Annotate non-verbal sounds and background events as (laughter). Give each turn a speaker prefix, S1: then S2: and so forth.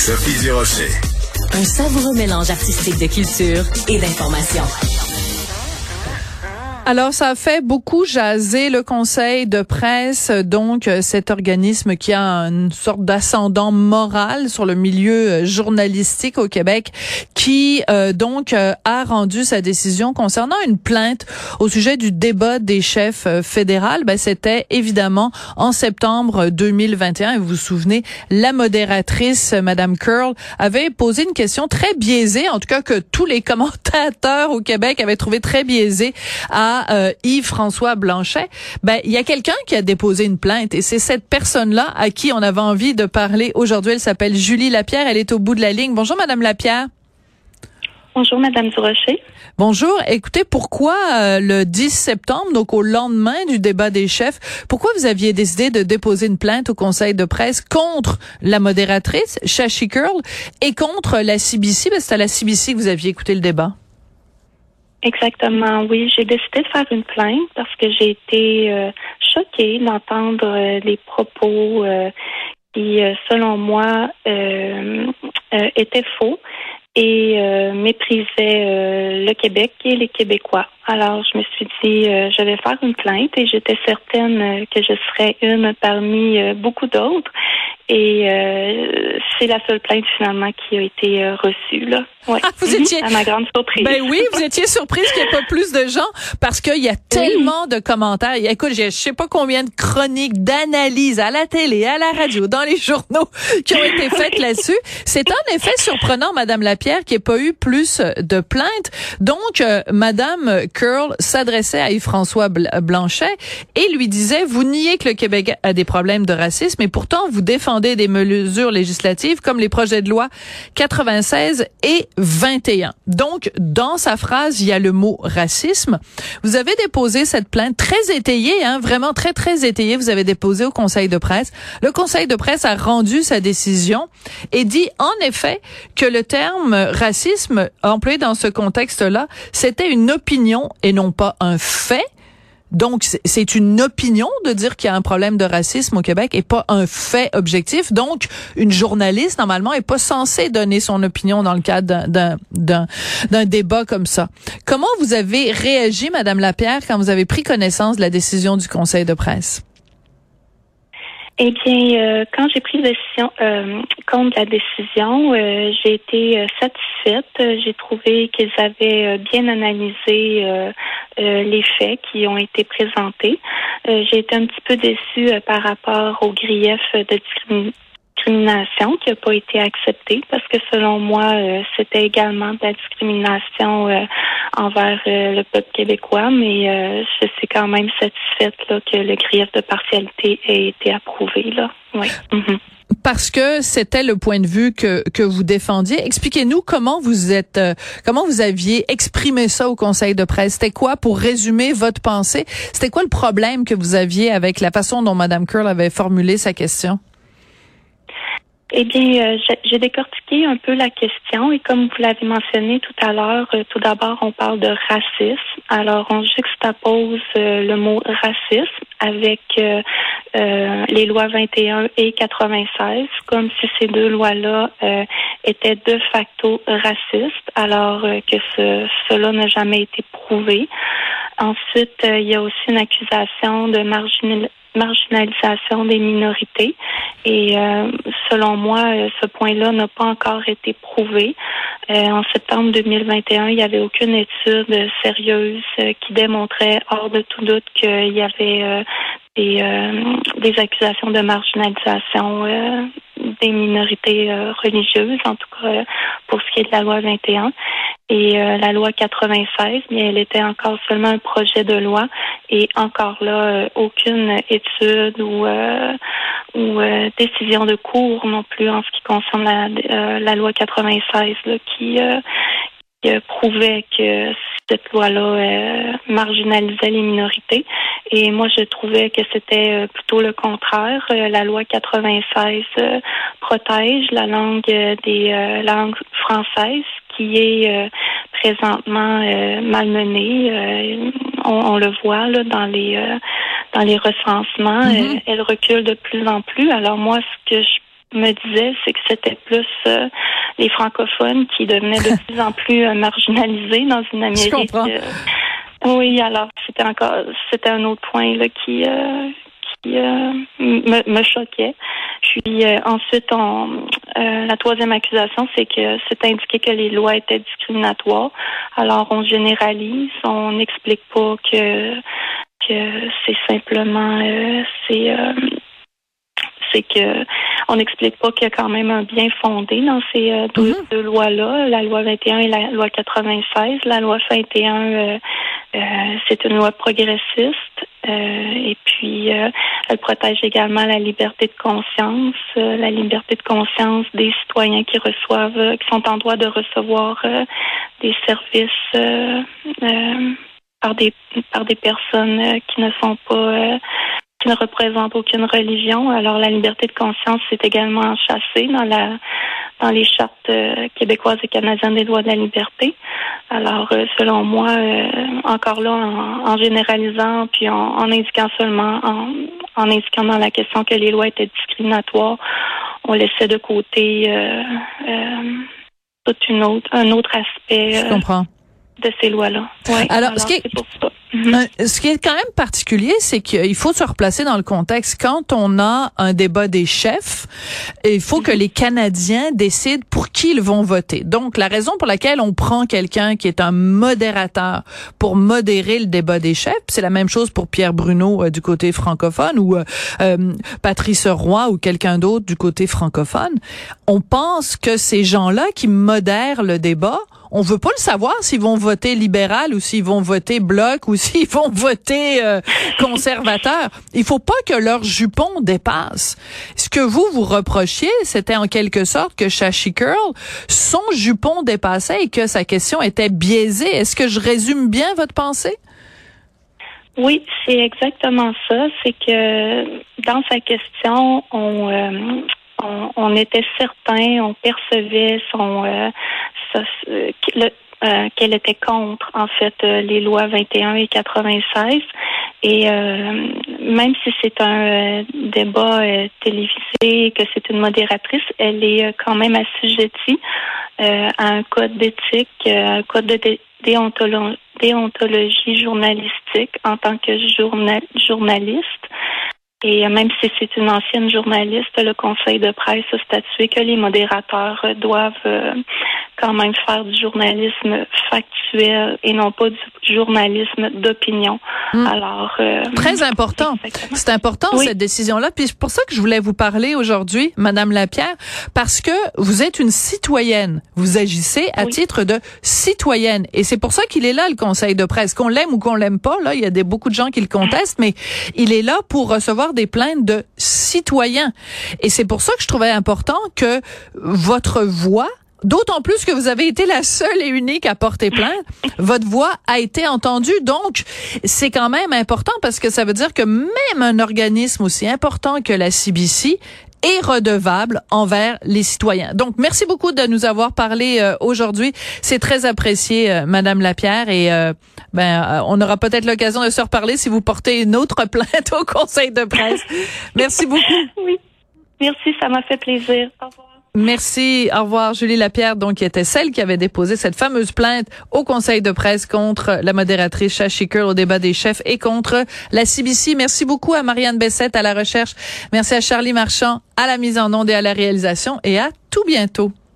S1: Sophie Durocher.
S2: Un savoureux mélange artistique de culture et d'information.
S3: Alors, ça a fait beaucoup jaser le conseil de presse, donc euh, cet organisme qui a une sorte d'ascendant moral sur le milieu euh, journalistique au Québec, qui euh, donc a rendu sa décision concernant une plainte au sujet du débat des chefs fédéraux. Ben, C'était évidemment en septembre 2021. Et vous vous souvenez, la modératrice, Madame Curl, avait posé une question très biaisée, en tout cas que tous les (laughs) commentateurs au Québec avaient trouvé très biaisée à euh, Yves-François Blanchet, ben il y a quelqu'un qui a déposé une plainte et c'est cette personne-là à qui on avait envie de parler aujourd'hui. Elle s'appelle Julie Lapierre. Elle est au bout de la ligne. Bonjour, Madame Lapierre.
S4: Bonjour, Madame Durocher.
S3: Bonjour. Écoutez, pourquoi euh, le 10 septembre, donc au lendemain du débat des chefs, pourquoi vous aviez décidé de déposer une plainte au Conseil de presse contre la modératrice, Shashi Curl, et contre la CBC? Ben, c'est à la CBC que vous aviez écouté le débat.
S4: Exactement, oui. J'ai décidé de faire une plainte parce que j'ai été euh, choquée d'entendre euh, des propos euh, qui, selon moi, étaient faux et méprisaient le Québec et les Québécois. Alors, je me suis dit, je vais faire une plainte et j'étais certaine que je serais une parmi beaucoup d'autres. Et euh, c'est la seule plainte finalement qui a été euh, reçue là. Ouais.
S3: Ah, vous étiez
S4: à ma grande surprise.
S3: Ben oui, vous étiez surprise qu'il n'y ait pas plus de gens parce qu'il y a tellement de commentaires. Écoute, je sais pas combien de chroniques, d'analyses à la télé, à la radio, dans les journaux qui ont été faites (laughs) là-dessus. C'est en effet surprenant, Madame Lapierre, qu'il n'y ait pas eu plus de plaintes. Donc, euh, Madame Curl s'adressait à Yves-François Blanchet et lui disait, vous niez que le Québec a des problèmes de racisme, et pourtant vous défendez des mesures législatives comme les projets de loi 96 et 21. Donc, dans sa phrase, il y a le mot racisme. Vous avez déposé cette plainte très étayée, hein, vraiment très, très étayée. Vous avez déposé au Conseil de presse. Le Conseil de presse a rendu sa décision et dit, en effet, que le terme racisme employé dans ce contexte-là, c'était une opinion et non pas un fait. Donc, c'est une opinion de dire qu'il y a un problème de racisme au Québec et pas un fait objectif. Donc, une journaliste, normalement, est pas censée donner son opinion dans le cadre d'un débat comme ça. Comment vous avez réagi, Madame Lapierre, quand vous avez pris connaissance de la décision du Conseil de presse?
S4: Eh bien, euh, quand j'ai pris décision, euh, compte de la décision, euh, j'ai été satisfaite. J'ai trouvé qu'ils avaient bien analysé les faits qui ont été présentés. j'ai été un petit peu déçue par rapport au grief de discrimination qui n'a pas été acceptée parce que selon moi, c'était également de la discrimination envers euh, le peuple québécois, mais euh, je suis quand même satisfaite là, que le grief de partialité ait été approuvé. Là. Oui. Mhm.
S3: parce que c'était le point de vue que, que vous défendiez. Expliquez-nous comment vous êtes, euh, comment vous aviez exprimé ça au Conseil de presse. C'était quoi, pour résumer votre pensée, c'était quoi le problème que vous aviez avec la façon dont Mme Curl avait formulé sa question?
S4: Eh bien, euh, j'ai décortiqué un peu la question et comme vous l'avez mentionné tout à l'heure, euh, tout d'abord, on parle de racisme. Alors, on juxtapose euh, le mot racisme avec les lois 21 et 96, comme si ces deux lois-là étaient de facto racistes, alors que ce, cela n'a jamais été prouvé. Ensuite, il y a aussi une accusation de marginalisation marginalisation des minorités. Et euh, selon moi, euh, ce point-là n'a pas encore été prouvé. Euh, en septembre 2021, il n'y avait aucune étude sérieuse qui démontrait hors de tout doute qu'il y avait des, des accusations de marginalisation des minorités religieuses, en tout cas pour ce qui est de la loi 21. Et la loi 96, mais elle était encore seulement un projet de loi et encore là, aucune étude ou, euh, ou euh, décision de cours non plus en ce qui concerne la, euh, la loi 96 là, qui prouvait que cette loi-là marginalisait les minorités. Et moi, je trouvais que c'était plutôt le contraire. la loi 96 protège la langue des langues françaises qui est présentement malmenée on, le voit là, dans les euh, dans les recensements, mm-hmm. elle, recule de plus en plus. Alors moi, ce que je me disait, c'est que c'était plus euh, les francophones qui devenaient de (laughs) plus en plus euh, marginalisés dans une Amérique. oui, alors c'était encore, c'était un autre point là qui qui me, me, choquait. Puis ensuite, on, la troisième accusation, c'est que c'est indiqué que les lois étaient discriminatoires. Alors on généralise, on n'explique pas que que c'est simplement c'est c'est que on n'explique pas qu'il y a quand même un bien fondé dans ces euh, deux, mhm. lois-là, la loi 21 et la loi 96. La loi 21, euh, euh, c'est une loi progressiste et puis elle protège également la liberté de conscience, la liberté de conscience des citoyens qui reçoivent, qui sont en droit de recevoir des services par des par des personnes qui ne sont pas qui ne représente aucune religion. Alors la liberté de conscience c'est également chassée dans la dans les chartes euh, québécoises et canadiennes des droits de la liberté. Alors euh, selon moi, euh, encore là en, généralisant puis en, indiquant seulement en, en, indiquant dans la question que les lois étaient discriminatoires, on laissait de côté tout une autre un autre aspect.
S3: Je comprends
S4: de ces lois-là.
S3: alors, ce, qui est, mhm. ce qui est quand même particulier, c'est qu'il faut se replacer dans le contexte. Quand on a un débat des chefs, il faut que mhm. les Canadiens décident pour qui ils vont voter. Donc, la raison pour laquelle on prend quelqu'un qui est un modérateur pour modérer le débat des chefs, c'est la même chose pour Pierre Bruno euh, du côté francophone ou euh, euh Patrice Roy ou quelqu'un d'autre du côté francophone. On pense que ces gens-là qui modèrent le débat on veut pas le savoir s'ils vont voter libéral ou s'ils vont voter bloc ou (laughs) s'ils vont voter euh, conservateur. Il faut pas que leur jupon dépasse. Ce que vous vous reprochiez, c'était en quelque sorte que Shashi Curl, son jupon dépassait et que sa question était biaisée. Est-ce que je résume bien votre pensée?
S4: Oui, c'est exactement ça. C'est que dans sa question, on, euh, on, était certain, on percevait son, euh, euh, qu'elle était contre en fait euh, les lois 21 et 96 et même si c'est un débat télévisé que c'est une modératrice elle est quand même assujettie à un code d'éthique un code de déontologie journalistique en tant que journaliste et même si c'est une ancienne journaliste, le Conseil de presse a statué que les modérateurs doivent euh, quand même faire du journalisme factuel et non pas du journalisme d'opinion.
S3: Hmm. Alors euh, très important. C'est important cette décision-là. Puis c'est pour ça que je voulais vous parler aujourd'hui, Madame Lapierre, parce que vous êtes une citoyenne. Vous agissez à titre de citoyenne, et c'est pour ça qu'il est là le Conseil de presse. Qu'on l'aime ou qu'on l'aime pas, là, il y a des beaucoup de gens qui le contestent, mais il est là pour recevoir des plaintes de citoyens. Et c'est pour ça que je trouvais important que votre voix D'autant plus que vous avez été la seule et unique à porter plainte. Votre voix a été entendue. Donc, c'est quand même important parce que ça veut dire que même un organisme aussi important que la CBC est redevable envers les citoyens. Donc, merci beaucoup de nous avoir parlé euh, aujourd'hui. C'est très apprécié, euh, Madame Lapierre, et euh, ben, on aura peut-être l'occasion de se reparler si vous portez une autre (laughs) plainte au Conseil de presse. merci beaucoup.
S4: Oui, merci, ça m'a fait plaisir. Au revoir.
S3: Merci. Au revoir, Julie Lapierre, donc, qui était celle qui avait déposé cette fameuse plainte au Conseil de presse contre la modératrice Shashi au débat des chefs et contre la CBC. Merci beaucoup à Marianne Bessette à la recherche. Merci à Charlie Marchand à la mise en onde et à la réalisation et à tout bientôt.